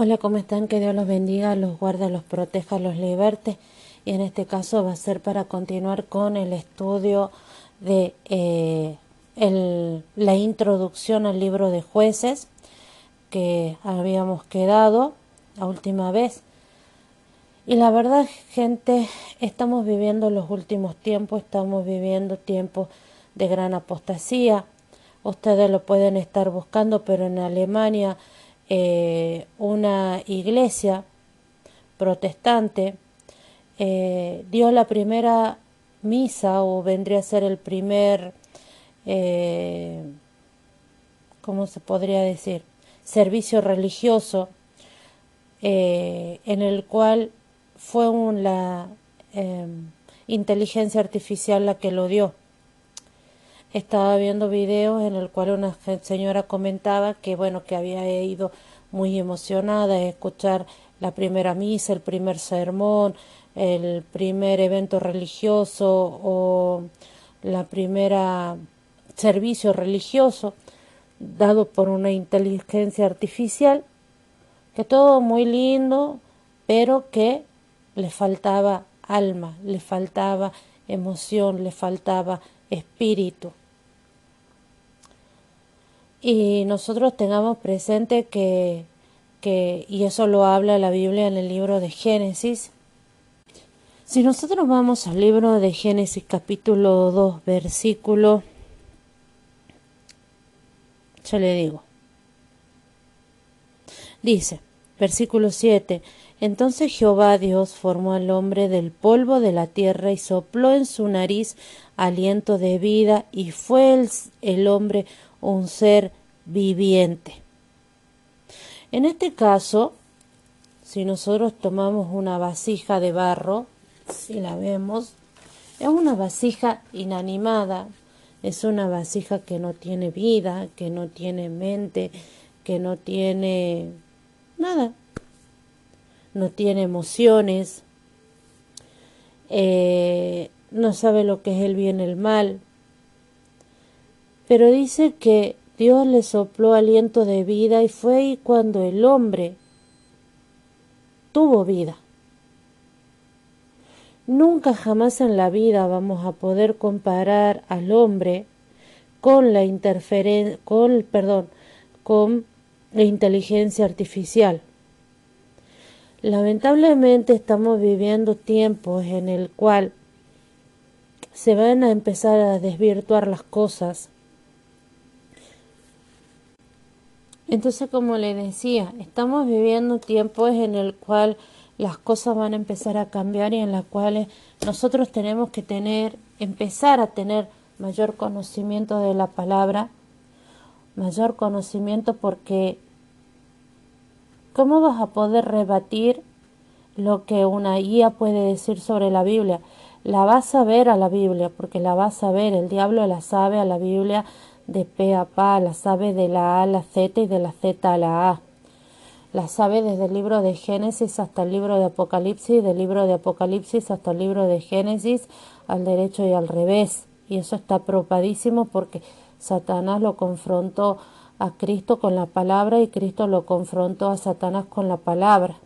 Hola, ¿cómo están? Que Dios los bendiga, los guarde, los proteja, los liberte. Y en este caso va a ser para continuar con el estudio de eh, la introducción al libro de jueces que habíamos quedado la última vez. Y la verdad, gente, estamos viviendo los últimos tiempos, estamos viviendo tiempos de gran apostasía. Ustedes lo pueden estar buscando, pero en Alemania eh, una iglesia protestante eh, dio la primera misa o vendría a ser el primer, eh, ¿cómo se podría decir? Servicio religioso en el cual fue la inteligencia artificial la que lo dio. Estaba viendo videos en el cual una señora comentaba que bueno que había ido muy emocionada a escuchar la primera misa, el primer sermón, el primer evento religioso o la primera servicio religioso dado por una inteligencia artificial, que todo muy lindo, pero que le faltaba alma, le faltaba emoción, le faltaba espíritu. Y nosotros tengamos presente que, que, y eso lo habla la Biblia en el libro de Génesis, si nosotros vamos al libro de Génesis capítulo 2, versículo, ya le digo, dice, versículo 7, entonces Jehová Dios formó al hombre del polvo de la tierra y sopló en su nariz aliento de vida y fue el, el hombre un ser viviente. En este caso, si nosotros tomamos una vasija de barro, si la vemos, es una vasija inanimada, es una vasija que no tiene vida, que no tiene mente, que no tiene nada, no tiene emociones, eh, no sabe lo que es el bien y el mal, pero dice que Dios le sopló aliento de vida y fue ahí cuando el hombre tuvo vida. Nunca jamás en la vida vamos a poder comparar al hombre con la interferencia, con, perdón, con la inteligencia artificial. Lamentablemente estamos viviendo tiempos en el cual se van a empezar a desvirtuar las cosas. Entonces, como le decía, estamos viviendo tiempos en el cual las cosas van a empezar a cambiar y en las cuales nosotros tenemos que tener, empezar a tener mayor conocimiento de la palabra, mayor conocimiento porque ¿cómo vas a poder rebatir lo que una guía puede decir sobre la Biblia? La vas a ver a la Biblia, porque la vas a ver, el diablo la sabe a la Biblia de P a P, la sabe de la A a la Z y de la Z a la A. La sabe desde el libro de Génesis hasta el libro de Apocalipsis, del libro de Apocalipsis hasta el libro de Génesis, al derecho y al revés. Y eso está propadísimo porque Satanás lo confrontó a Cristo con la palabra y Cristo lo confrontó a Satanás con la palabra.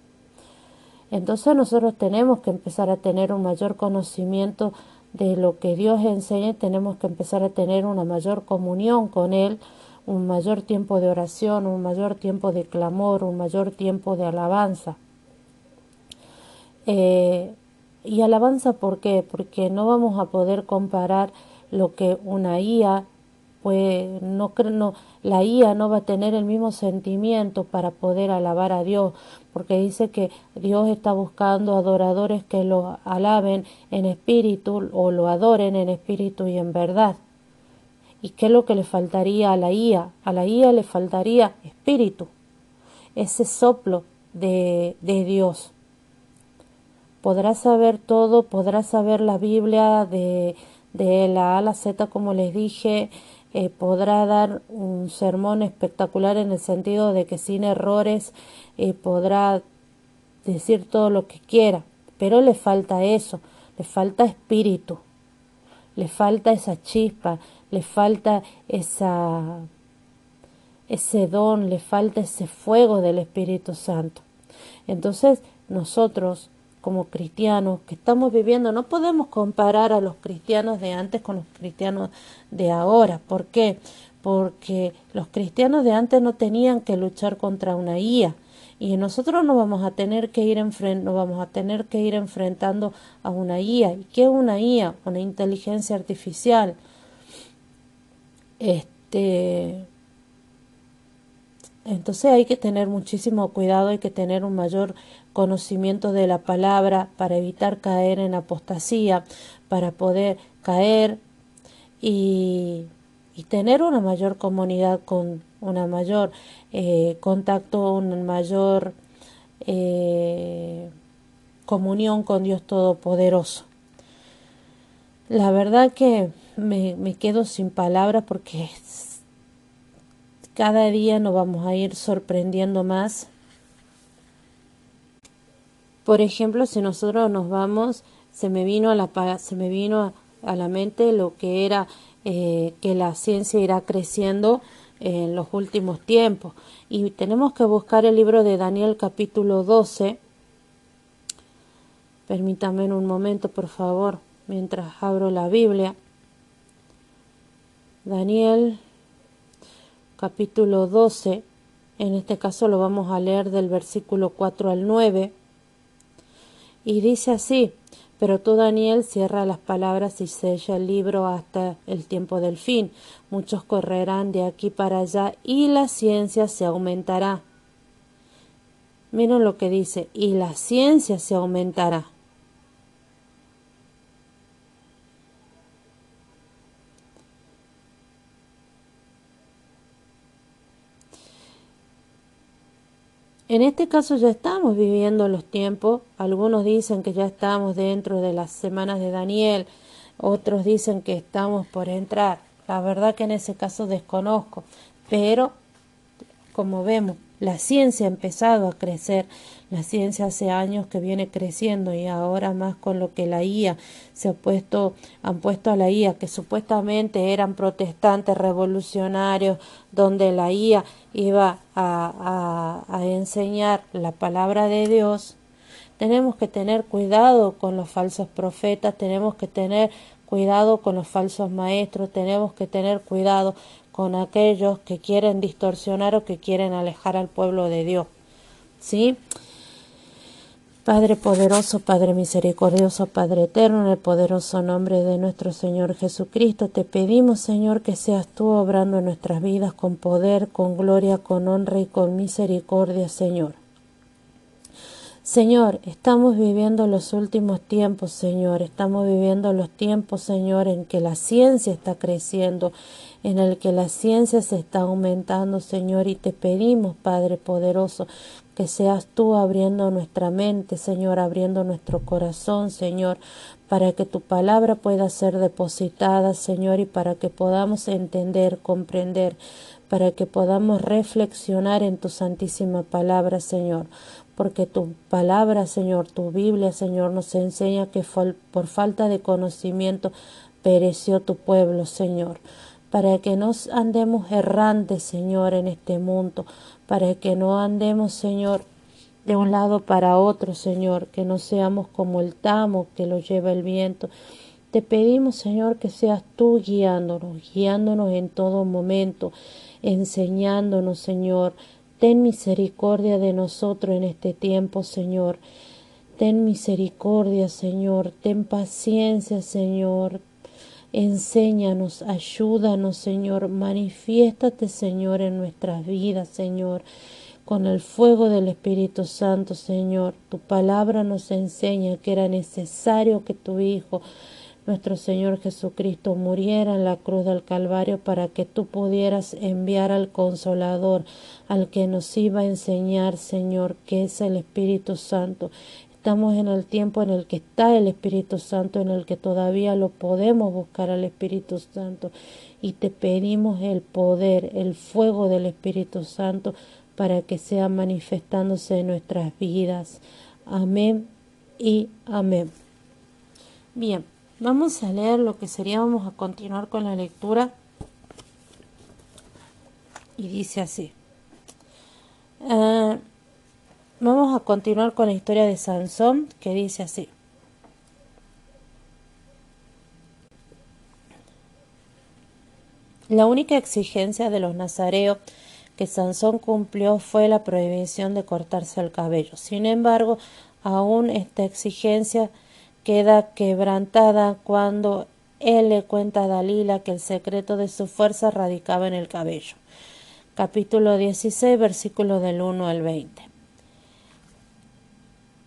Entonces nosotros tenemos que empezar a tener un mayor conocimiento de lo que Dios enseña, tenemos que empezar a tener una mayor comunión con Él, un mayor tiempo de oración, un mayor tiempo de clamor, un mayor tiempo de alabanza. Eh, y alabanza, ¿por qué? Porque no vamos a poder comparar lo que una IA pues no, no, la IA no va a tener el mismo sentimiento para poder alabar a Dios, porque dice que Dios está buscando adoradores que lo alaben en espíritu o lo adoren en espíritu y en verdad. ¿Y qué es lo que le faltaría a la IA? A la IA le faltaría espíritu, ese soplo de, de Dios. Podrá saber todo, podrá saber la Biblia de, de la A a la Z, como les dije, eh, podrá dar un sermón espectacular en el sentido de que sin errores eh, podrá decir todo lo que quiera, pero le falta eso, le falta espíritu, le falta esa chispa, le falta esa ese don, le falta ese fuego del Espíritu Santo. Entonces, nosotros como cristianos que estamos viviendo, no podemos comparar a los cristianos de antes con los cristianos de ahora. ¿Por qué? Porque los cristianos de antes no tenían que luchar contra una IA y nosotros no vamos a tener que ir no vamos a tener que ir enfrentando a una IA. ¿Y qué es una IA? Una inteligencia artificial. Este entonces hay que tener muchísimo cuidado, hay que tener un mayor conocimiento de la palabra para evitar caer en apostasía, para poder caer y, tener una mayor comunidad con una mayor eh, contacto, una mayor eh, comunión con Dios Todopoderoso. La verdad que me, me quedo sin palabras porque cada día nos vamos a ir sorprendiendo más. Por ejemplo, si nosotros nos vamos, se me vino a la, se me vino a, la mente lo que era eh, que la ciencia irá creciendo en los últimos tiempos. Y tenemos que buscar el libro de Daniel capítulo 12. Permítame un momento, por favor, mientras abro la Biblia. Daniel capítulo 12, en este caso lo vamos a leer del versículo 4 al 9, y dice así, pero tú Daniel cierra las palabras y sella el libro hasta el tiempo del fin. Muchos correrán de aquí para allá y la ciencia se aumentará. Miren lo que dice, y la ciencia se aumentará. En este caso ya estamos viviendo los tiempos, algunos dicen que ya estamos dentro de las semanas de Daniel, otros dicen que estamos por entrar. La verdad que en ese caso desconozco, pero como vemos, la ciencia ha empezado a crecer, la ciencia hace años que viene creciendo y ahora más con lo que la IA se ha puesto, han puesto a la IA, que supuestamente eran protestantes revolucionarios, donde la IA iba a, a, enseñar la palabra de Dios. Tenemos que tener cuidado con los falsos profetas, tenemos que tener cuidado con los falsos maestros, tenemos que tener cuidado con aquellos que quieren distorsionar o que quieren alejar al pueblo de Dios. ¿Sí? Padre poderoso, Padre misericordioso, Padre eterno, en el poderoso nombre de nuestro Señor Jesucristo, te pedimos, Señor, que seas tú obrando en nuestras vidas con poder, con gloria, con honra y con misericordia, Señor. Señor, estamos viviendo los últimos tiempos, Señor, estamos viviendo los tiempos, Señor, en que la ciencia está creciendo, en el que la ciencia se está aumentando, Señor, y te pedimos, Padre poderoso, que seas tú abriendo nuestra mente, Señor, abriendo nuestro corazón, Señor, para que tu palabra pueda ser depositada, Señor, y para que podamos entender, comprender, para que podamos reflexionar en tu santísima palabra, Señor, porque tu palabra, Señor, tu Biblia, Señor, nos enseña que por falta de conocimiento pereció tu pueblo, Señor para que no andemos errantes, Señor, en este mundo, para que no andemos, Señor, de un lado para otro, Señor, que no seamos como el tamo que lo lleva el viento. Te pedimos, Señor, que seas tú guiándonos, guiándonos en todo momento, enseñándonos, Señor. Ten misericordia de nosotros en este tiempo, Señor. Ten misericordia, Señor. Ten paciencia, Señor. Enséñanos, ayúdanos, Señor. Manifiéstate, Señor, en nuestras vidas, Señor. Con el fuego del Espíritu Santo, Señor. Tu palabra nos enseña que era necesario que tu Hijo, nuestro Señor Jesucristo, muriera en la cruz del Calvario para que tú pudieras enviar al Consolador, al que nos iba a enseñar, Señor, que es el Espíritu Santo. Estamos en el tiempo en el que está el Espíritu Santo, en el que todavía lo podemos buscar al Espíritu Santo. Y te pedimos el poder, el fuego del Espíritu Santo para que sea manifestándose en nuestras vidas. Amén y amén. Bien, vamos a leer lo que sería, vamos a continuar con la lectura Y dice así. Ah, vamos a continuar con la historia de Sansón, que dice así. La única exigencia de los nazareos que Sansón cumplió fue la prohibición de cortarse el cabello. Sin embargo, aún esta exigencia queda quebrantada cuando él le cuenta a Dalila que el secreto de su fuerza radicaba en el cabello. Capítulo 16, versículo del 1 al 20.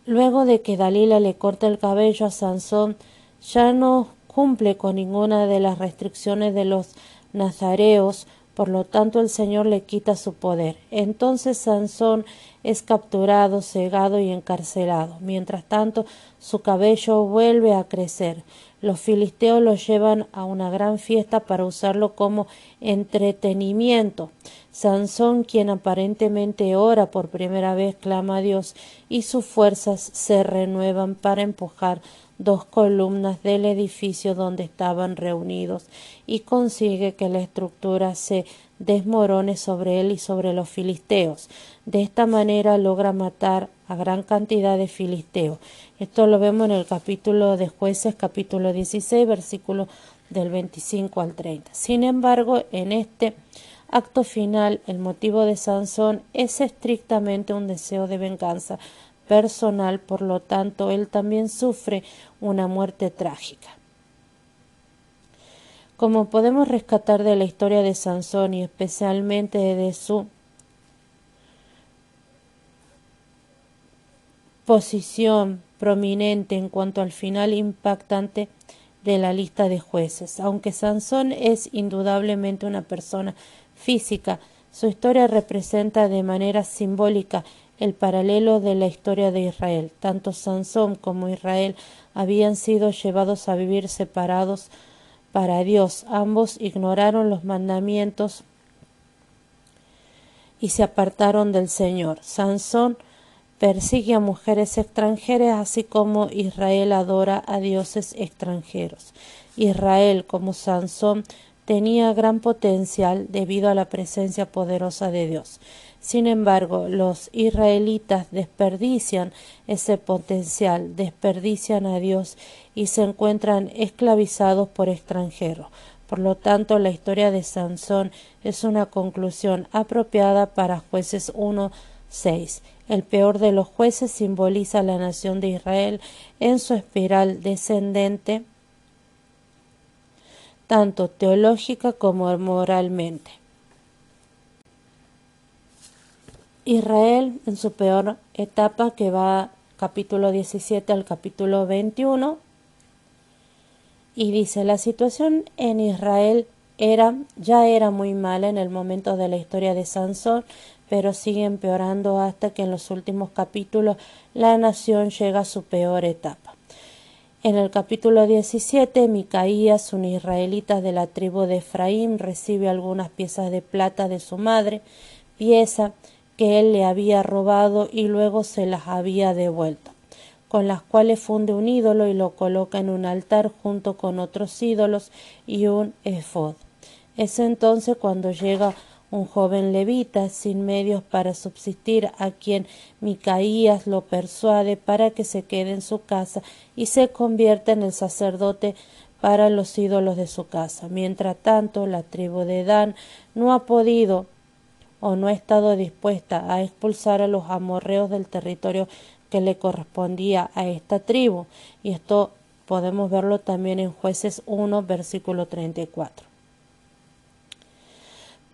Luego de que Dalila le corta el cabello a Sansón, ya no cumple con ninguna de las restricciones de los nazareos, por lo tanto el Señor le quita su poder. Entonces Sansón es capturado, cegado y encarcelado. Mientras tanto, su cabello vuelve a crecer. Los filisteos lo llevan a una gran fiesta para usarlo como entretenimiento. Sansón, quien aparentemente ora por primera vez, clama a Dios y sus fuerzas se renuevan para empujar dos columnas del edificio donde estaban reunidos y consigue que la estructura se desmorone sobre él y sobre los filisteos. De esta manera logra matar a gran cantidad de filisteos. Esto lo vemos en el capítulo de jueces, capítulo 16, versículo del 25 al 30. Sin embargo, en este acto final, el motivo de Sansón es estrictamente un deseo de venganza personal, por lo tanto, él también sufre una muerte trágica. Como podemos rescatar de la historia de Sansón y especialmente de su posición prominente en cuanto al final impactante de la lista de jueces. Aunque Sansón es indudablemente una persona física, su historia representa de manera simbólica el paralelo de la historia de Israel. Tanto Sansón como Israel habían sido llevados a vivir separados para Dios. Ambos ignoraron los mandamientos y se apartaron del Señor. Sansón persigue a mujeres extranjeras, así como Israel adora a dioses extranjeros. Israel, como Sansón, tenía gran potencial debido a la presencia poderosa de Dios. Sin embargo, los israelitas desperdician ese potencial, desperdician a Dios y se encuentran esclavizados por extranjeros. Por lo tanto, la historia de Sansón es una conclusión apropiada para jueces 1, 6. El peor de los jueces simboliza la nación de Israel en su espiral descendente, tanto teológica como moralmente. Israel en su peor etapa que va capítulo 17 al capítulo 21 y dice la situación en Israel era ya era muy mala en el momento de la historia de Sansón pero sigue empeorando hasta que en los últimos capítulos la nación llega a su peor etapa. En el capítulo 17, Micaías, un israelita de la tribu de Efraín, recibe algunas piezas de plata de su madre, pieza que él le había robado y luego se las había devuelto, con las cuales funde un ídolo y lo coloca en un altar junto con otros ídolos y un efod. Es entonces cuando llega un joven levita sin medios para subsistir a quien Micaías lo persuade para que se quede en su casa y se convierta en el sacerdote para los ídolos de su casa. Mientras tanto, la tribu de Dan no ha podido o no ha estado dispuesta a expulsar a los amorreos del territorio que le correspondía a esta tribu. Y esto podemos verlo también en jueces 1, versículo 34.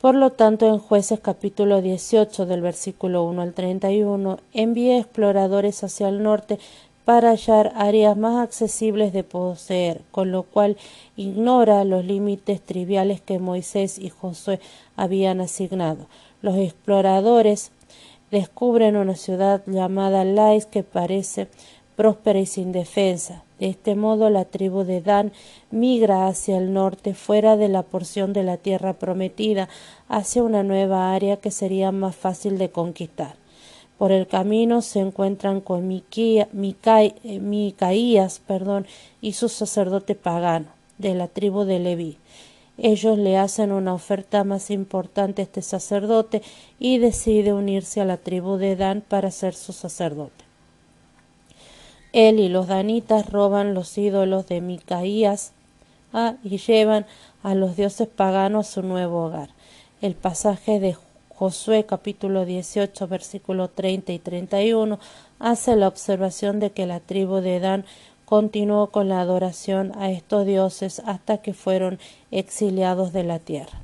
Por lo tanto, en jueces capítulo 18 del versículo 1 al 31, envía exploradores hacia el norte para hallar áreas más accesibles de poseer, con lo cual ignora los límites triviales que Moisés y Josué habían asignado. Los exploradores descubren una ciudad llamada Lais que parece próspera y sin defensa. De este modo la tribu de Dan migra hacia el norte, fuera de la porción de la tierra prometida, hacia una nueva área que sería más fácil de conquistar. Por el camino se encuentran con eh, Micaías y su sacerdote pagano, de la tribu de Leví. Ellos le hacen una oferta más importante a este sacerdote y decide unirse a la tribu de Dan para ser su sacerdote. Él y los danitas roban los ídolos de Micaías ah, y llevan a los dioses paganos a su nuevo hogar. El pasaje de Josué capítulo 18 versículo 30 y 31 hace la observación de que la tribu de Dan continuó con la adoración a estos dioses hasta que fueron exiliados de la tierra.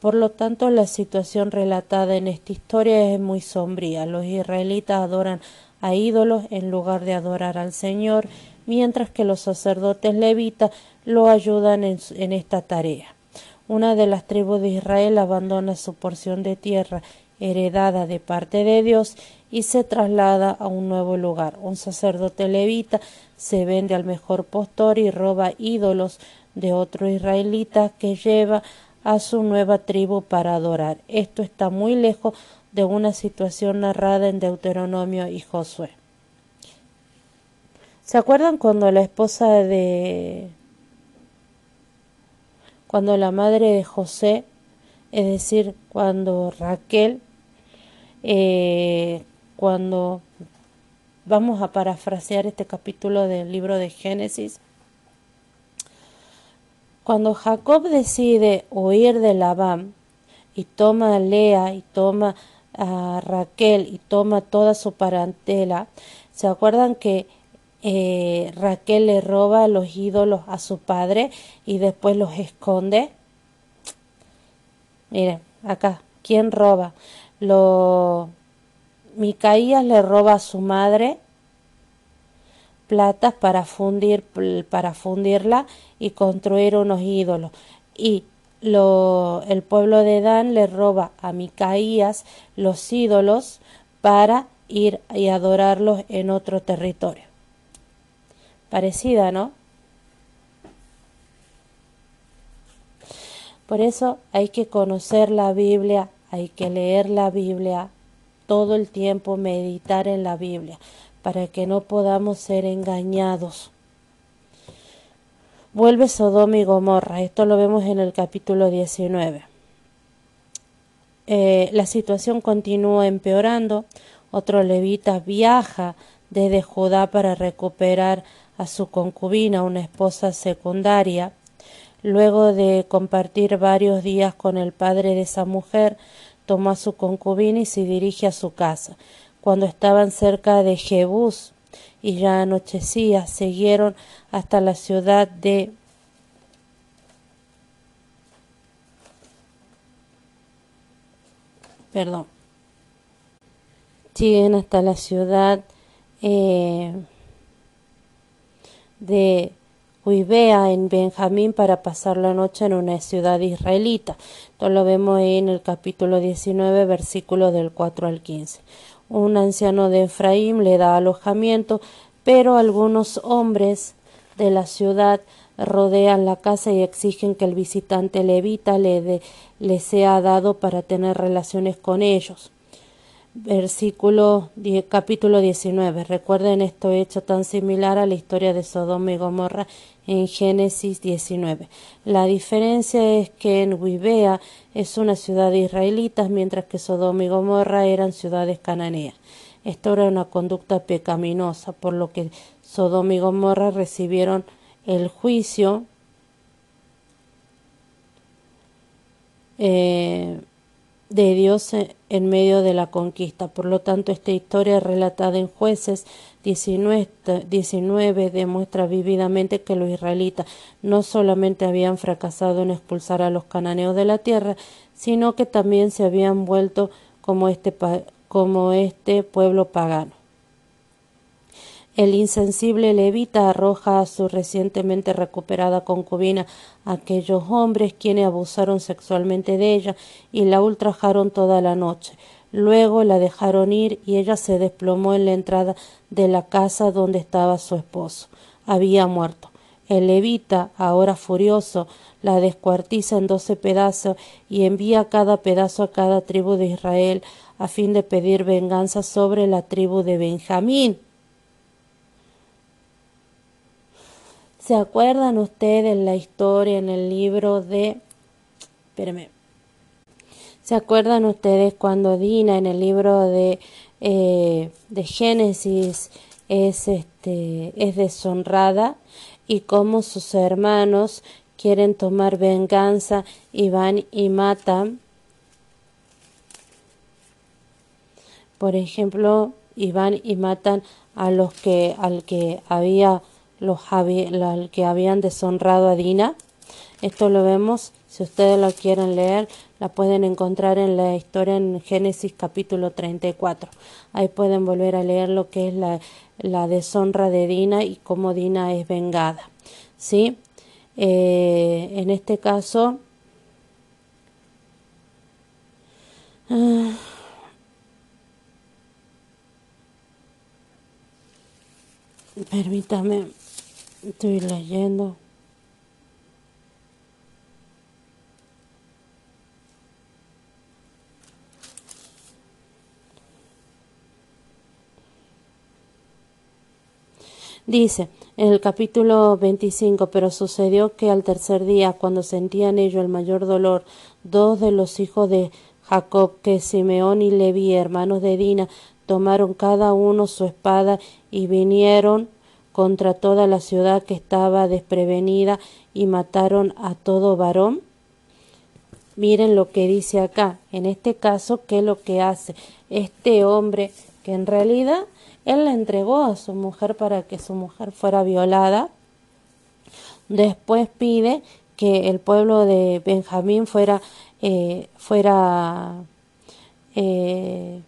Por lo tanto, la situación relatada en esta historia es muy sombría. Los israelitas adoran a ídolos en lugar de adorar al Señor, mientras que los sacerdotes levitas lo ayudan en, esta tarea. Una de las tribus de Israel abandona su porción de tierra heredada de parte de Dios y se traslada a un nuevo lugar. Un sacerdote levita se vende al mejor postor y roba ídolos de otro israelita que lleva a su nueva tribu para adorar. Esto está muy lejos de una situación narrada en Deuteronomio y Josué. ¿Se acuerdan cuando la esposa de... cuando la madre de José, es decir, cuando Raquel, eh, cuando vamos a parafrasear este capítulo del libro de Génesis, cuando Jacob decide huir de Labán y toma a Lea y toma a Raquel y toma toda su parentela, ¿se acuerdan que eh, Raquel le roba los ídolos a su padre y después los esconde? Miren, acá, ¿quién roba? Lo... Micaías le roba a su madre platas para fundir para fundirla y construir unos ídolos y el pueblo de Dan le roba a Micaías los ídolos para ir y adorarlos en otro territorio. Parecida, ¿no? Por eso hay que conocer la Biblia, hay que leer la Biblia todo el tiempo, meditar en la Biblia, para que no podamos ser engañados Vuelve Sodoma y Gomorra. Esto lo vemos en el capítulo 19. Eh, la situación continúa empeorando. Otro levita viaja desde Judá para recuperar a su concubina, una esposa secundaria. Luego de compartir varios días con el padre de esa mujer, tomó a su concubina y se dirige a su casa. Cuando estaban cerca de Jebús, y ya anochecía, siguieron hasta la ciudad de perdón siguen hasta la ciudad eh, de Huibea en Benjamín para pasar la noche en una ciudad israelita. Esto lo vemos en el capítulo 19, versículo del 4 al 15. Un anciano de Efraín le da alojamiento, pero algunos hombres de la ciudad rodean la casa y exigen que el visitante levita le, le sea dado para tener relaciones con ellos. Versículo capítulo 19. Recuerden esto hecho tan similar a la historia de Sodoma y Gomorra en Génesis 19. La diferencia es que en Huibea es una ciudad de israelitas, mientras que Sodoma y Gomorra eran ciudades cananeas. Esto era una conducta pecaminosa, por lo que Sodoma y Gomorra recibieron el juicio eh, de Dios en medio de la conquista. Por lo tanto, esta historia relatada en jueces 19, 19 demuestra vividamente que los israelitas no solamente habían fracasado en expulsar a los cananeos de la tierra, sino que también se habían vuelto como este, como este pueblo pagano. El insensible levita arroja a su recientemente recuperada concubina aquellos hombres quienes abusaron sexualmente de ella y la ultrajaron toda la noche. Luego la dejaron ir y ella se desplomó en la entrada de la casa donde estaba su esposo. Había muerto. El levita, ahora furioso, la descuartiza en doce pedazos y envía cada pedazo a cada tribu de Israel a fin de pedir venganza sobre la tribu de Benjamín. ¿Se acuerdan ustedes la historia en el libro de... Espérenme. ¿Se acuerdan ustedes cuando Dina en el libro de, eh, de Génesis es, este, es deshonrada y cómo sus hermanos quieren tomar venganza y van y matan? Por ejemplo, y van y matan a los que al que había los que habían deshonrado a Dina. Esto lo vemos, si ustedes lo quieren leer, la pueden encontrar en la historia en Génesis capítulo 34. Ahí pueden volver a leer lo que es la, la deshonra de Dina y cómo Dina es vengada. ¿Sí? Eh, en este caso, ah, permítame Estoy leyendo. Dice en el capítulo 25, pero sucedió que al tercer día, cuando sentían ellos el mayor dolor, dos de los hijos de Jacob, que Simeón y Leví, hermanos de Dina, tomaron cada uno su espada y vinieron contra toda la ciudad que estaba desprevenida y mataron a todo varón? Miren lo que dice acá. En este caso, ¿qué es lo que hace? Este hombre que en realidad él le entregó a su mujer para que su mujer fuera violada. Después pide que el pueblo de Benjamín fuera eh, fuera eh,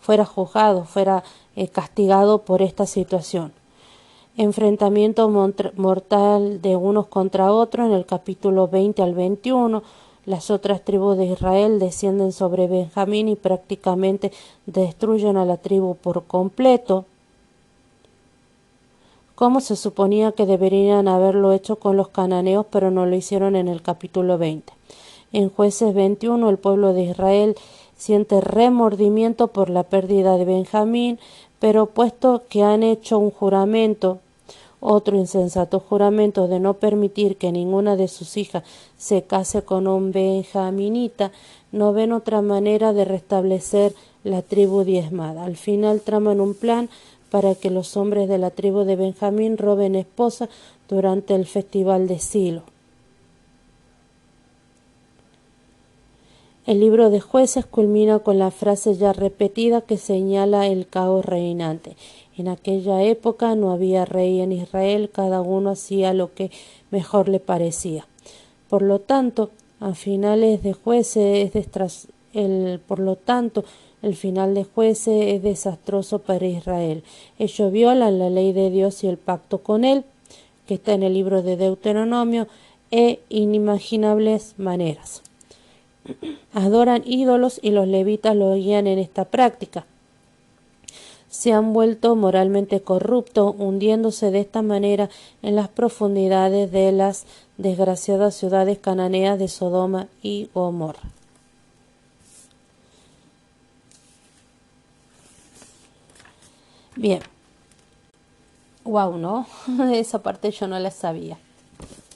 fuera juzgado, fuera eh, castigado por esta situación enfrentamiento mortal de unos contra otros en el capítulo 20 al 21. Las otras tribus de Israel descienden sobre Benjamín y prácticamente destruyen a la tribu por completo, como se suponía que deberían haberlo hecho con los cananeos, pero no lo hicieron en el capítulo 20. En jueces 21 el pueblo de Israel siente remordimiento por la pérdida de Benjamín, pero puesto que han hecho un juramento, otro insensato juramento de no permitir que ninguna de sus hijas se case con un benjaminita, no ven otra manera de restablecer la tribu diezmada. Al final traman un plan para que los hombres de la tribu de Benjamín roben esposa durante el festival de Silo. El libro de jueces culmina con la frase ya repetida que señala el caos reinante. En aquella época no había rey en Israel, cada uno hacía lo que mejor le parecía. Por lo tanto, a finales de jueces es el, por lo tanto, el final de jueces es desastroso para Israel. Ellos violan la ley de Dios y el pacto con él, que está en el libro de Deuteronomio, e inimaginables maneras adoran ídolos y los levitas lo guían en esta práctica. Se han vuelto moralmente corruptos, hundiéndose de esta manera en las profundidades de las desgraciadas ciudades cananeas de Sodoma y Gomorra. Bien. Wow, ¿no? Esa parte yo no la sabía.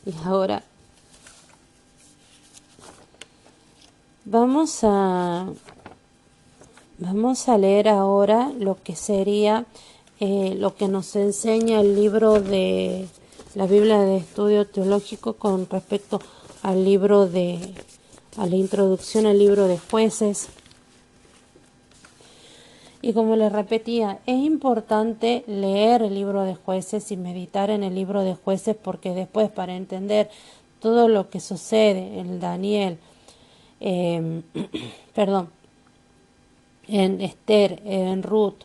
Y ahora Vamos a, vamos a leer ahora lo que sería eh, lo que nos enseña el libro de la Biblia de Estudio Teológico con respecto al libro de a la introducción al libro de jueces. Y como les repetía, es importante leer el libro de jueces y meditar en el libro de jueces porque después para entender todo lo que sucede en Daniel, Em, perdón, en Esther, en Ruth,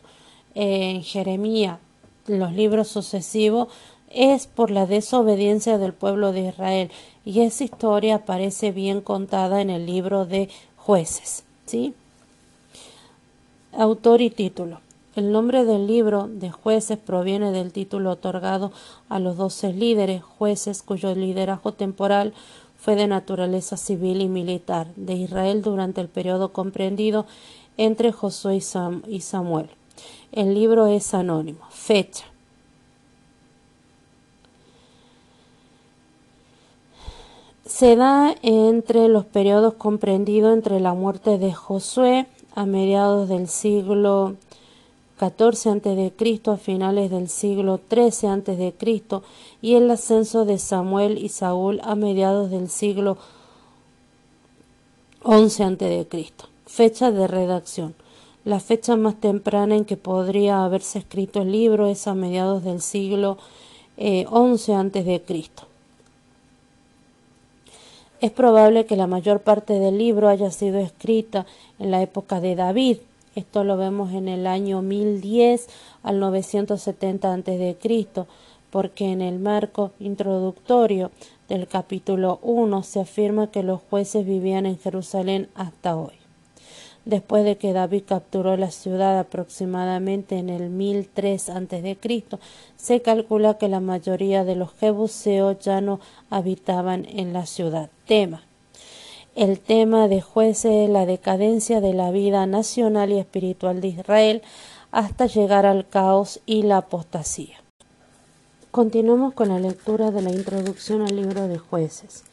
en Jeremías, los libros sucesivos, es por la desobediencia del pueblo de Israel. Y esa historia aparece bien contada en el libro de jueces. ¿sí? Autor y título. El nombre del libro de jueces proviene del título otorgado a los doce líderes jueces cuyo liderazgo temporal fue de naturaleza civil y militar de Israel durante el periodo comprendido entre Josué y, Samuel. El libro es anónimo. Fecha. Se da entre los periodos comprendidos entre la muerte de Josué a mediados del siglo XIV a.C. a finales del siglo XIII a.C. y el ascenso de Samuel y Saúl a mediados del siglo XI a.C. Fecha de redacción. La fecha más temprana en que podría haberse escrito el libro es a mediados del siglo XI eh, a.C. Es probable que la mayor parte del libro haya sido escrita en la época de David. Esto lo vemos en el año 1010 al 970 a.C., porque en el marco introductorio del capítulo 1 se afirma que los jueces vivían en Jerusalén hasta hoy. Después de que David capturó la ciudad aproximadamente en el 1003 a.C., se calcula que la mayoría de los jebuseos ya no habitaban en la ciudad. Tema. El tema de jueces es la decadencia de la vida nacional y espiritual de Israel hasta llegar al caos y la apostasía. Continuamos con la lectura de la introducción al libro de jueces.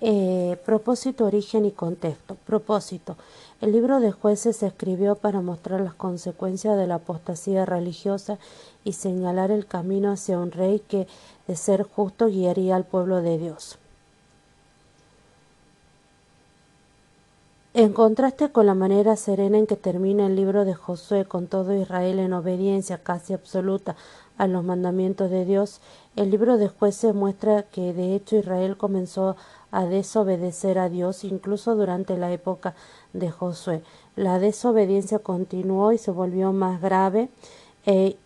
Eh, propósito, origen y contexto. Propósito. El libro de jueces se escribió para mostrar las consecuencias de la apostasía religiosa y señalar el camino hacia un rey que, de ser justo, guiaría al pueblo de Dios. En contraste con la manera serena en que termina el libro de Josué con todo Israel en obediencia casi absoluta a los mandamientos de Dios, el libro de jueces muestra que de hecho Israel comenzó a desobedecer a Dios incluso durante la época de Josué. La desobediencia continuó y se volvió más grave e,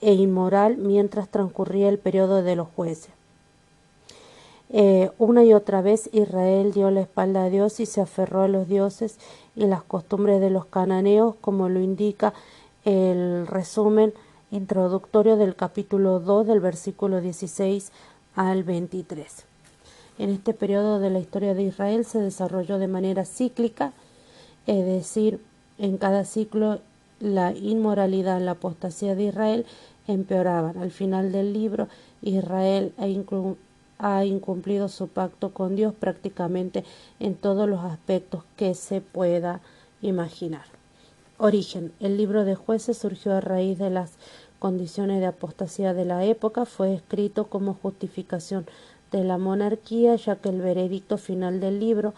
e inmoral mientras transcurría el periodo de los jueces. Eh, una y otra vez Israel dio la espalda a Dios y se aferró a los dioses y las costumbres de los cananeos, como lo indica el resumen introductorio del capítulo 2 del versículo 16 al 23. En este periodo de la historia de Israel se desarrolló de manera cíclica, es decir, en cada ciclo la inmoralidad, la apostasía de Israel empeoraban. Al final del libro, Israel ha incumplido su pacto con Dios prácticamente en todos los aspectos que se pueda imaginar. Origen. El libro de jueces surgió a raíz de las condiciones de apostasía de la época. Fue escrito como justificación de la monarquía, ya que el veredicto final del libro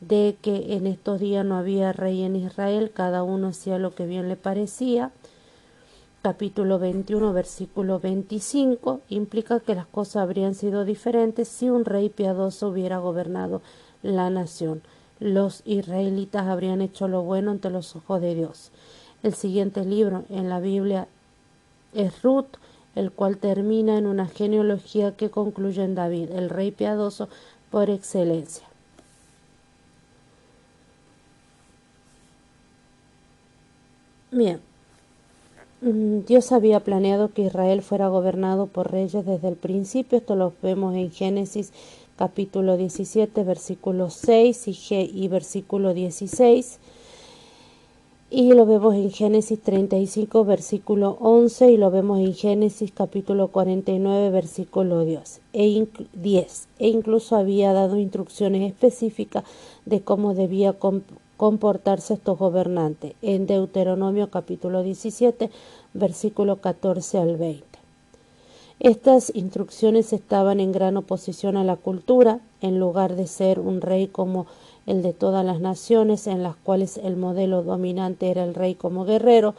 de que en estos días no había rey en Israel, cada uno hacía lo que bien le parecía. Capítulo 21, versículo 25, implica que las cosas habrían sido diferentes si un rey piadoso hubiera gobernado la nación. Los israelitas habrían hecho lo bueno ante los ojos de Dios. El siguiente libro en la Biblia es Ruth, el cual termina en una genealogía que concluye en David, el rey piadoso por excelencia. Bien, Dios había planeado que Israel fuera gobernado por reyes desde el principio, esto lo vemos en Génesis capítulo 17, versículo 6 y, y versículo 16 y lo vemos en Génesis 35 versículo 11 y lo vemos en Génesis capítulo 49 versículo 10 e, 10, e incluso había dado instrucciones específicas de cómo debía comportarse estos gobernantes en Deuteronomio capítulo 17 versículo 14 al 20. Estas instrucciones estaban en gran oposición a la cultura, en lugar de ser un rey como el de todas las naciones en las cuales el modelo dominante era el rey como guerrero,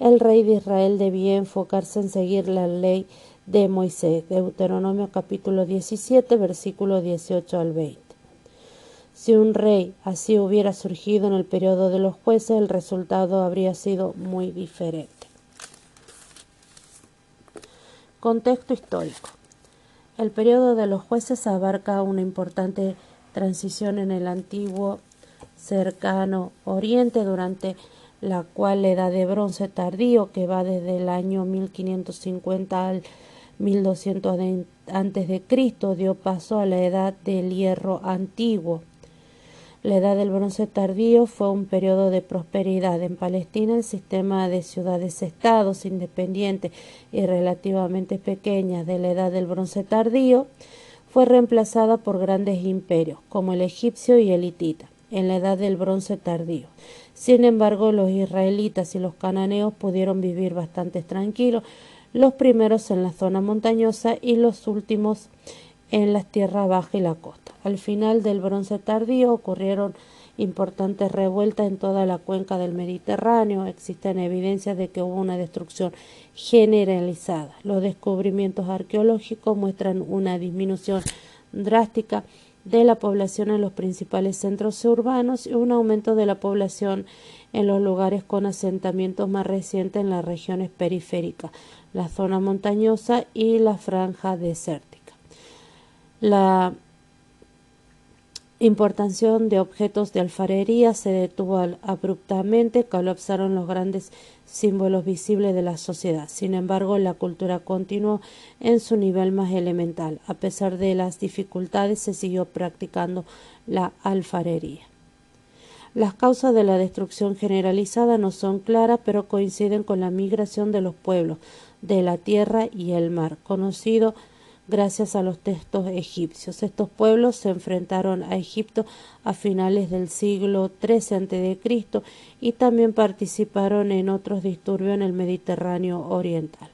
el rey de Israel debía enfocarse en seguir la ley de Moisés, Deuteronomio capítulo 17, versículo 18 al 20. Si un rey así hubiera surgido en el periodo de los jueces, el resultado habría sido muy diferente. Contexto histórico. El periodo de los jueces abarca una importante transición en el antiguo cercano oriente durante la cual la edad de bronce tardío que va desde el año 1550 al 1200 antes de Cristo dio paso a la edad del hierro antiguo. La edad del bronce tardío fue un periodo de prosperidad. En Palestina el sistema de ciudades-estados independientes y relativamente pequeñas de la edad del bronce tardío fue reemplazada por grandes imperios, como el egipcio y el hitita, en la edad del bronce tardío. Sin embargo, los israelitas y los cananeos pudieron vivir bastante tranquilos, los primeros en la zona montañosa y los últimos en las tierras bajas y la costa. Al final del bronce tardío ocurrieron importantes revueltas en toda la cuenca del Mediterráneo. Existen evidencias de que hubo una destrucción generalizada. Los descubrimientos arqueológicos muestran una disminución drástica de la población en los principales centros urbanos y un aumento de la población en los lugares con asentamientos más recientes en las regiones periféricas, la zona montañosa y la franja desértica. La importación de objetos de alfarería se detuvo abruptamente, colapsaron los grandes símbolos visibles de la sociedad. Sin embargo, la cultura continuó en su nivel más elemental. A pesar de las dificultades, se siguió practicando la alfarería. Las causas de la destrucción generalizada no son claras, pero coinciden con la migración de los pueblos de la tierra y el mar, conocido gracias a los textos egipcios. Estos pueblos se enfrentaron a Egipto a finales del siglo XIII a.C. y también participaron en otros disturbios en el Mediterráneo oriental.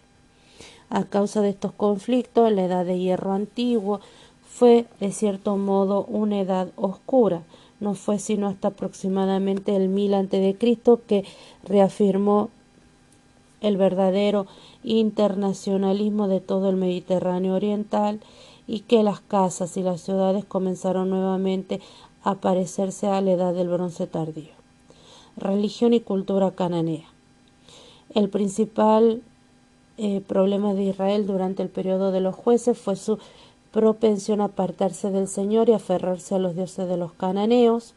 A causa de estos conflictos, la edad de hierro antiguo fue, de cierto modo, una edad oscura. No fue sino hasta aproximadamente el mil a.C. que reafirmó el verdadero internacionalismo de todo el Mediterráneo oriental y que las casas y las ciudades comenzaron nuevamente a parecerse a la edad del bronce tardío. Religión y cultura cananea. El principal eh, problema de Israel durante el periodo de los jueces fue su propensión a apartarse del Señor y aferrarse a los dioses de los cananeos.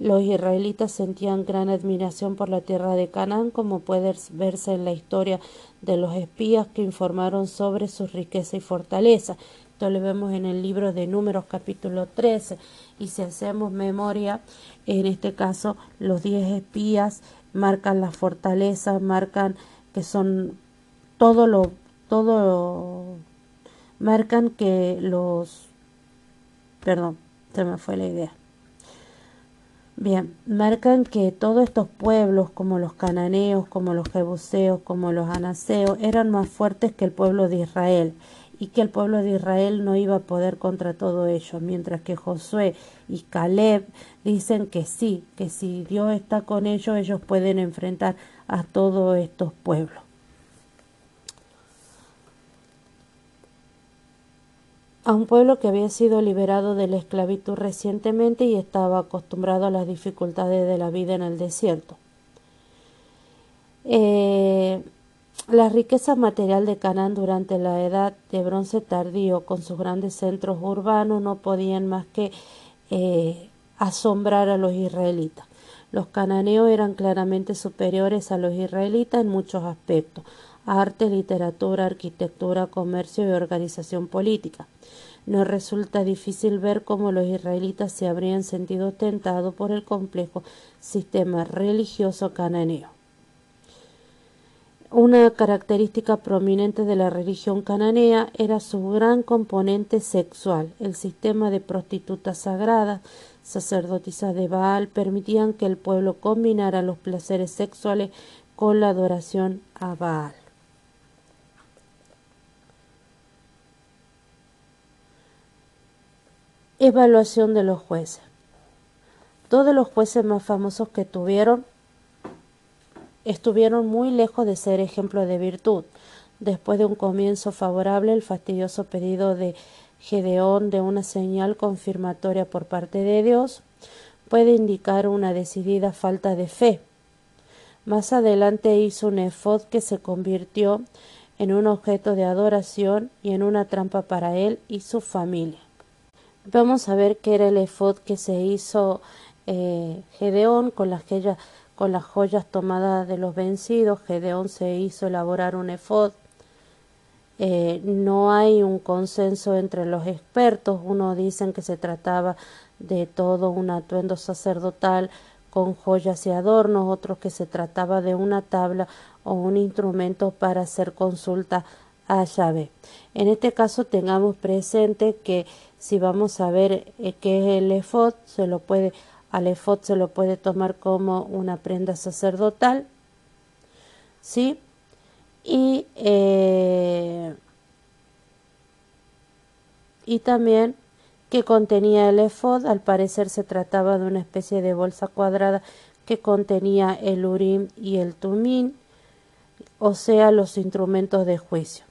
Los israelitas sentían gran admiración por la tierra de Canaán, como puede verse en la historia de los espías que informaron sobre su riqueza y fortaleza. Esto lo vemos en el libro de Números capítulo 13. Y si hacemos memoria, en este caso los diez espías marcan la fortaleza, marcan que son todo lo, todo marcan que los, perdón, se me fue la idea Bien, marcan que todos estos pueblos, como los cananeos, como los jebuseos, como los anaseos, eran más fuertes que el pueblo de Israel y que el pueblo de Israel no iba a poder contra todo ello, mientras que Josué y Caleb dicen que sí, que si Dios está con ellos, ellos pueden enfrentar a todos estos pueblos. A un pueblo que había sido liberado de la esclavitud recientemente y estaba acostumbrado a las dificultades de la vida en el desierto. Eh, la riqueza material de Canaán durante la edad de bronce tardío, con sus grandes centros urbanos, no podían más que eh, asombrar a los israelitas. Los cananeos eran claramente superiores a los israelitas en muchos aspectos, arte, literatura, arquitectura, comercio y organización política. No resulta difícil ver cómo los israelitas se habrían sentido tentados por el complejo sistema religioso cananeo. Una característica prominente de la religión cananea era su gran componente sexual. El sistema de prostitutas sagradas, sacerdotisas de Baal, permitían que el pueblo combinara los placeres sexuales con la adoración a Baal. Evaluación de los jueces. Todos los jueces más famosos que tuvieron estuvieron muy lejos de ser ejemplo de virtud. Después de un comienzo favorable, el fastidioso pedido de Gedeón de una señal confirmatoria por parte de Dios puede indicar una decidida falta de fe. Más adelante hizo un efod que se convirtió en un objeto de adoración y en una trampa para él y su familia. Vamos a ver qué era el efod que se hizo eh, Gedeón con las, con las joyas tomadas de los vencidos. Gedeón se hizo elaborar un efod. Eh, no hay un consenso entre los expertos. Unos dicen que se trataba de todo un atuendo sacerdotal con joyas y adornos, otros que se trataba de una tabla o un instrumento para hacer consulta a Yahvé. En este caso tengamos presente que si vamos a ver eh, qué es el efod, se lo puede, al efod se lo puede tomar como una prenda sacerdotal, ¿sí? Y, eh, y también que contenía el efod, al parecer se trataba de una especie de bolsa cuadrada que contenía el urim y el tumín, o sea, los instrumentos de juicio.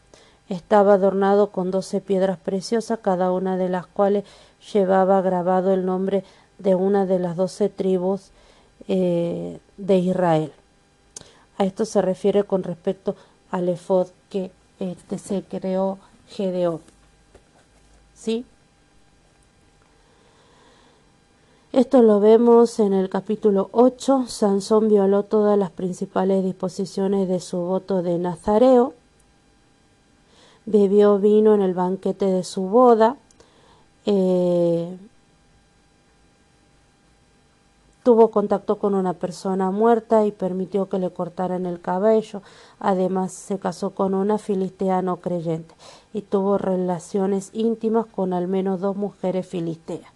Estaba adornado con doce piedras preciosas, cada una de las cuales llevaba grabado el nombre de una de las doce tribus eh, de Israel. A esto se refiere con respecto al efod que este, se creó Gedeón. ¿Sí? Esto lo vemos en el capítulo 8. Sansón violó todas las principales disposiciones de su voto de Nazareo. Bebió vino en el banquete de su boda. Eh, tuvo contacto con una persona muerta y permitió que le cortaran el cabello. Además, se casó con una filistea no creyente y tuvo relaciones íntimas con al menos dos mujeres filisteas.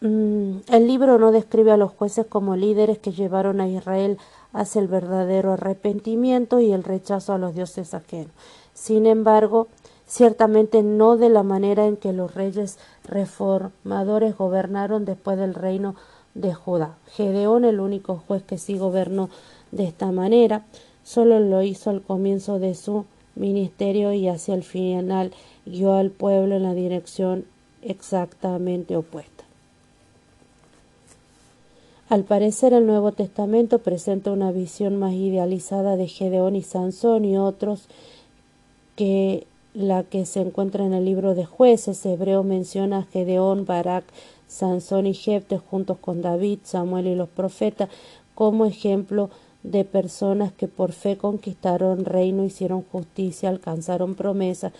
Mm, el libro no describe a los jueces como líderes que llevaron a Israel hacia el verdadero arrepentimiento y el rechazo a los dioses ajenos. Sin embargo, ciertamente no de la manera en que los reyes reformadores gobernaron después del reino de Judá. Gedeón, el único juez que sí gobernó de esta manera, solo lo hizo al comienzo de su ministerio y hacia el final guió al pueblo en la dirección exactamente opuesta. Al parecer el Nuevo Testamento presenta una visión más idealizada de Gedeón y Sansón y otros que la que se encuentra en el libro de jueces. Hebreo menciona a Gedeón, Barak, Sansón y Jefte juntos con David, Samuel y los profetas como ejemplo de personas que por fe conquistaron reino, hicieron justicia, alcanzaron promesa,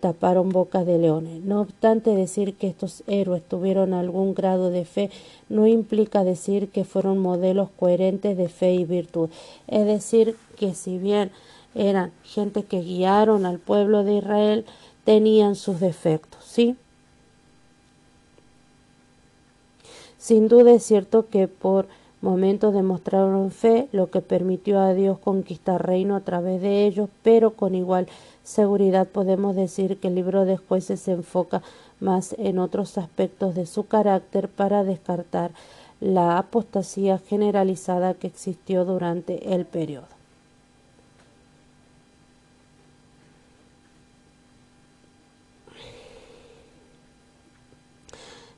taparon bocas de leones. No obstante, decir que estos héroes tuvieron algún grado de fe no implica decir que fueron modelos coherentes de fe y virtud. Es decir, que si bien eran gente que guiaron al pueblo de Israel, tenían sus defectos, ¿sí? Sin duda es cierto que por momentos demostraron fe, lo que permitió a Dios conquistar reino a través de ellos, pero con igual seguridad podemos decir que el libro de jueces se enfoca más en otros aspectos de su carácter para descartar la apostasía generalizada que existió durante el periodo.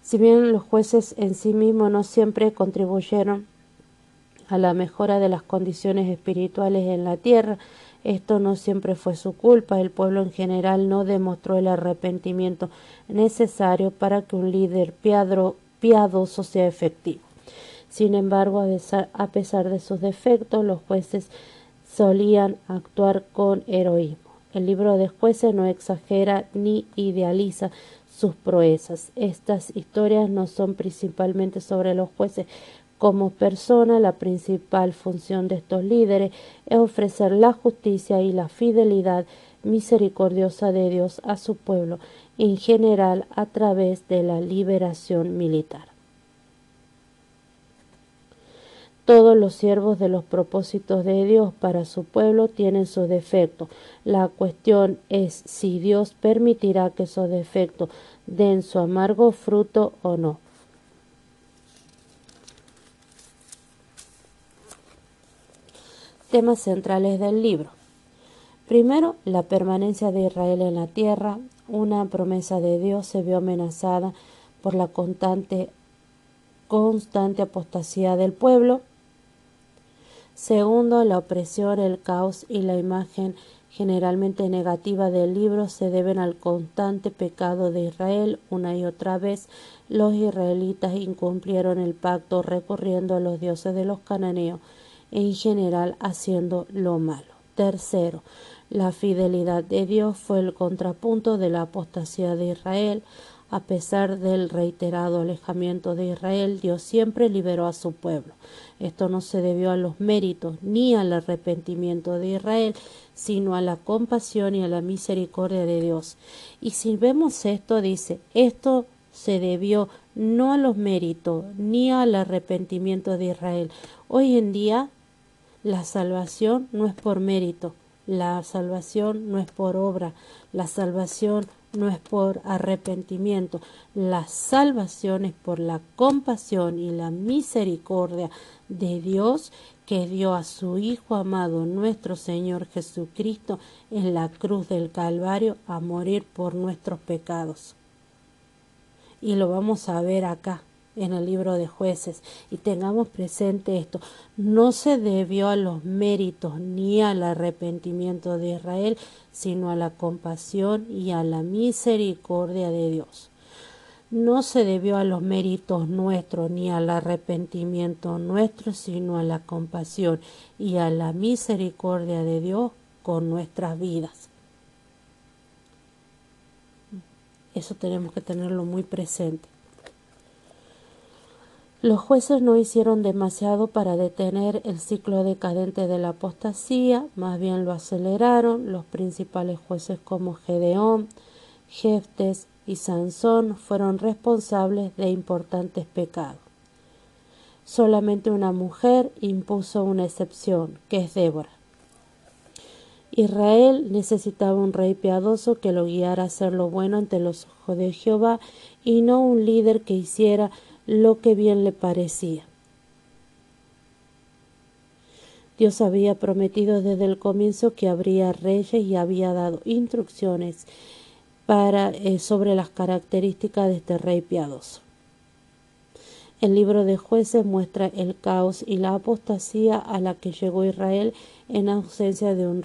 Si bien los jueces en sí mismos no siempre contribuyeron a la mejora de las condiciones espirituales en la tierra, esto no siempre fue su culpa, el pueblo en general no demostró el arrepentimiento necesario para que un líder piadoso sea efectivo. Sin embargo, a pesar de sus defectos, los jueces solían actuar con heroísmo. El libro de jueces no exagera ni idealiza sus proezas. Estas historias no son principalmente sobre los jueces como persona, la principal función de estos líderes es ofrecer la justicia y la fidelidad misericordiosa de Dios a su pueblo, en general a través de la liberación militar. Todos los siervos de los propósitos de Dios para su pueblo tienen sus defectos. La cuestión es si Dios permitirá que esos defectos den su amargo fruto o no. Temas centrales del libro. Primero, la permanencia de Israel en la tierra. Una promesa de Dios se vio amenazada por la constante, constante apostasía del pueblo. Segundo, la opresión, el caos y la imagen generalmente negativa del libro se deben al constante pecado de Israel. Una y otra vez los israelitas incumplieron el pacto recurriendo a los dioses de los cananeos, en general haciendo lo malo. Tercero, la fidelidad de Dios fue el contrapunto de la apostasía de Israel. A pesar del reiterado alejamiento de Israel, Dios siempre liberó a su pueblo. Esto no se debió a los méritos ni al arrepentimiento de Israel, sino a la compasión y a la misericordia de Dios. Y si vemos esto, dice, esto se debió no a los méritos ni al arrepentimiento de Israel. Hoy en día la salvación no es por mérito, la salvación no es por obra, la salvación no es por arrepentimiento, la salvación es por la compasión y la misericordia de Dios que dio a su Hijo amado nuestro Señor Jesucristo en la cruz del Calvario a morir por nuestros pecados. Y lo vamos a ver acá en el libro de jueces y tengamos presente esto, no se debió a los méritos ni al arrepentimiento de Israel, sino a la compasión y a la misericordia de Dios. No se debió a los méritos nuestros ni al arrepentimiento nuestro, sino a la compasión y a la misericordia de Dios con nuestras vidas. Eso tenemos que tenerlo muy presente. Los jueces no hicieron demasiado para detener el ciclo decadente de la apostasía, más bien lo aceleraron. Los principales jueces como Gedeón, Jeftes y Sansón fueron responsables de importantes pecados. Solamente una mujer impuso una excepción, que es Débora. Israel necesitaba un rey piadoso que lo guiara a hacer lo bueno ante los ojos de Jehová y no un líder que hiciera lo que bien le parecía. Dios había prometido desde el comienzo que habría reyes y había dado instrucciones para, eh, sobre las características de este rey piadoso. El libro de jueces muestra el caos y la apostasía a la que llegó Israel en ausencia de un,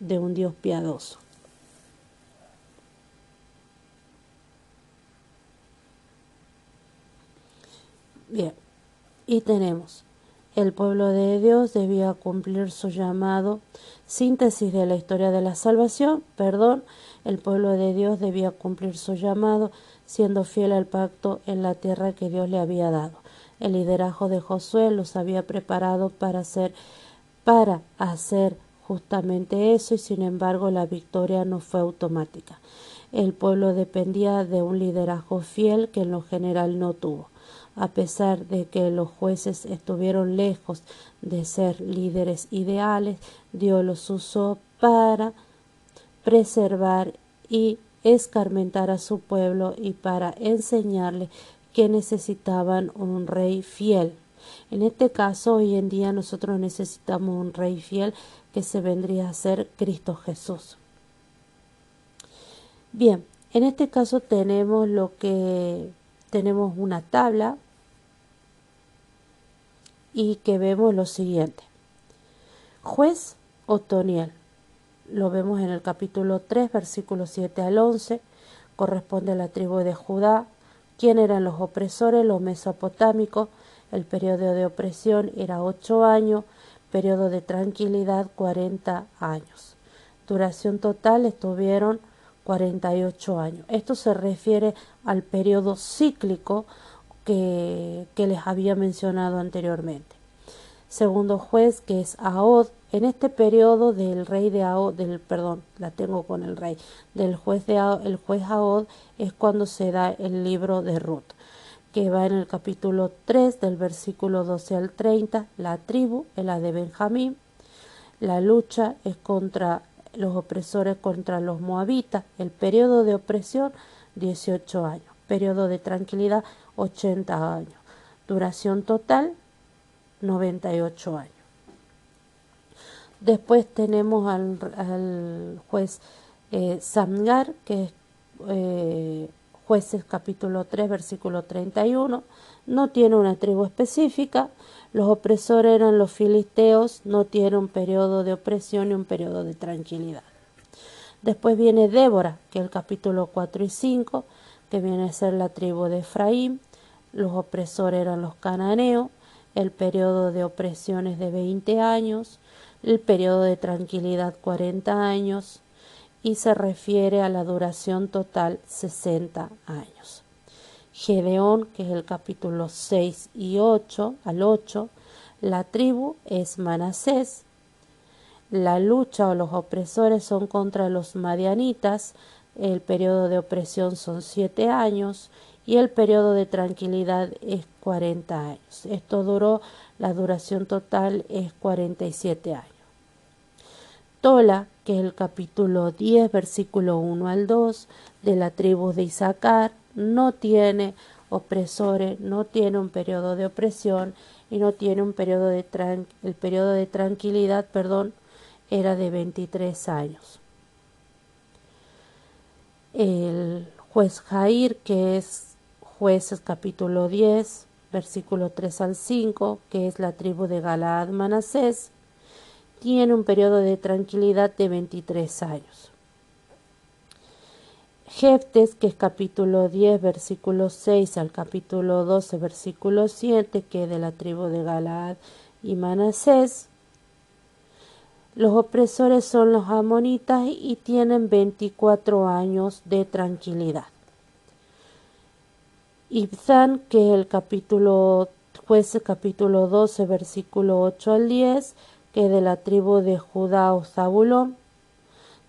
de un Dios piadoso. Bien, y tenemos, el pueblo de Dios debía cumplir su llamado, síntesis de la historia de la salvación, perdón, el pueblo de Dios debía cumplir su llamado, siendo fiel al pacto en la tierra que Dios le había dado. El liderazgo de Josué los había preparado para hacer, para hacer justamente eso y sin embargo la victoria no fue automática. El pueblo dependía de un liderazgo fiel que en lo general no tuvo a pesar de que los jueces estuvieron lejos de ser líderes ideales, Dios los usó para preservar y escarmentar a su pueblo y para enseñarle que necesitaban un rey fiel. En este caso, hoy en día nosotros necesitamos un rey fiel que se vendría a ser Cristo Jesús. Bien, en este caso tenemos lo que tenemos una tabla y que vemos lo siguiente. Juez Otoniel, lo vemos en el capítulo 3, versículos 7 al 11, corresponde a la tribu de Judá. ¿Quién eran los opresores? Los mesopotámicos. El periodo de opresión era ocho años, periodo de tranquilidad cuarenta años. Duración total estuvieron 48 años. Esto se refiere al periodo cíclico que, les había mencionado anteriormente. Segundo juez, que es Ahod, en este periodo del rey de Ahod, del, perdón, la tengo con el rey, del juez de Ahod, el juez Ahod es cuando se da el libro de Ruth, que va en el capítulo 3 del versículo 12 al 30, la tribu es la de Benjamín, la lucha es contra los opresores contra los moabitas, el periodo de opresión 18 años, periodo de tranquilidad 80 años. Duración total 98 años. Después tenemos al, juez eh, Samgar, que es eh, jueces capítulo 3, versículo 31. No tiene una tribu específica. Los opresores eran los filisteos. No tiene un periodo de opresión y un periodo de tranquilidad. Después viene Débora, que es el capítulo 4 y 5, que viene a ser la tribu de Efraín los opresores eran los cananeos, el periodo de opresión es de 20 años, el periodo de tranquilidad 40 años y se refiere a la duración total 60 años. Gedeón, que es el capítulo 6 y 8 al 8, la tribu es Manasés. La lucha o los opresores son contra los madianitas, el periodo de opresión son siete años y el periodo de tranquilidad es 40 años. Esto duró, la duración total es 47 años. Tola, que es el capítulo 10, versículo 1 al 2 de la tribu de Isaacar, no tiene opresores, no tiene un periodo de opresión y no tiene un periodo de el periodo de tranquilidad, perdón, era de 23 años. El juez Jair, que es jueces capítulo 10, versículo 3 al 5, que es la tribu de Galaad Manasés, tiene un periodo de tranquilidad de 23 años. Jeftes, que es capítulo 10, versículo 6 al capítulo 12, versículo 7, que es de la tribu de Galaad y Manasés. Los opresores son los amonitas y tienen 24 años de tranquilidad. Ibzán, que es el capítulo jueces capítulo 12, versículo 8 al 10, que de la tribu de Judá o Zabulón,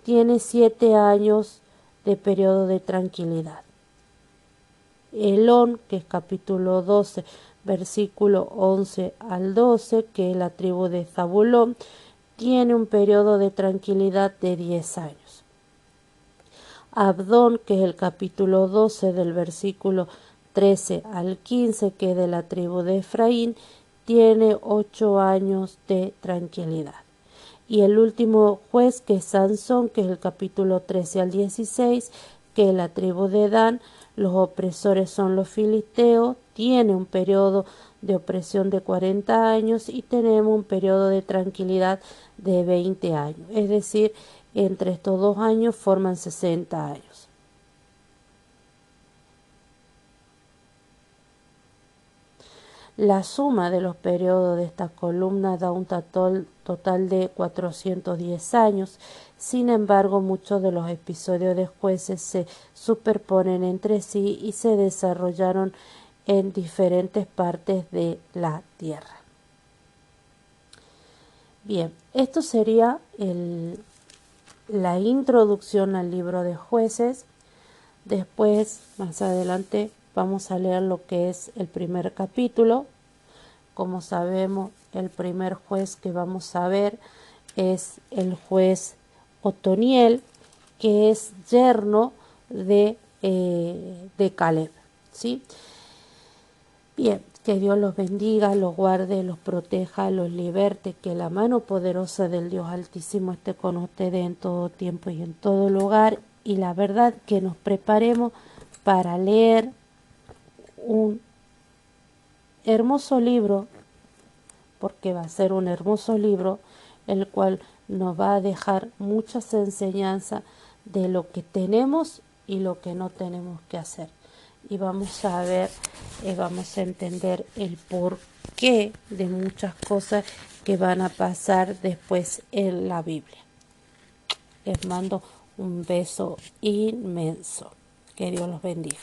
tiene siete años de periodo de tranquilidad. Elón, que es capítulo 12, versículo 11 al 12, que es la tribu de Zabulón, tiene un periodo de tranquilidad de diez años. Abdón, que es el capítulo 12 del versículo 13 al 15, que es de la tribu de Efraín, tiene ocho años de tranquilidad. Y el último juez, que es Sansón, que es el capítulo 13 al 16, que la tribu de Dan, los opresores son los filisteos, tiene un periodo de opresión de 40 años y tenemos un periodo de tranquilidad de 20 años. Es decir, entre estos dos años forman 60 años. La suma de los periodos de esta columna da un total de 410 años. Sin embargo, muchos de los episodios de jueces se superponen entre sí y se desarrollaron en diferentes partes de la tierra. Bien, esto sería la introducción al libro de jueces. Después, más adelante, vamos a leer lo que es el primer capítulo. Como sabemos, el primer juez que vamos a ver es el juez Otoniel, que es yerno de, eh, de Caleb. ¿sí? Bien, que Dios los bendiga, los guarde, los proteja, los liberte, que la mano poderosa del Dios Altísimo esté con ustedes en todo tiempo y en todo lugar. Y la verdad que nos preparemos para leer un hermoso libro, porque va a ser un hermoso libro, el cual nos va a dejar muchas enseñanzas de lo que tenemos y lo que no tenemos que hacer y vamos a ver, y vamos a entender el porqué de muchas cosas que van a pasar después en la Biblia. Les mando un beso inmenso. Que Dios los bendiga.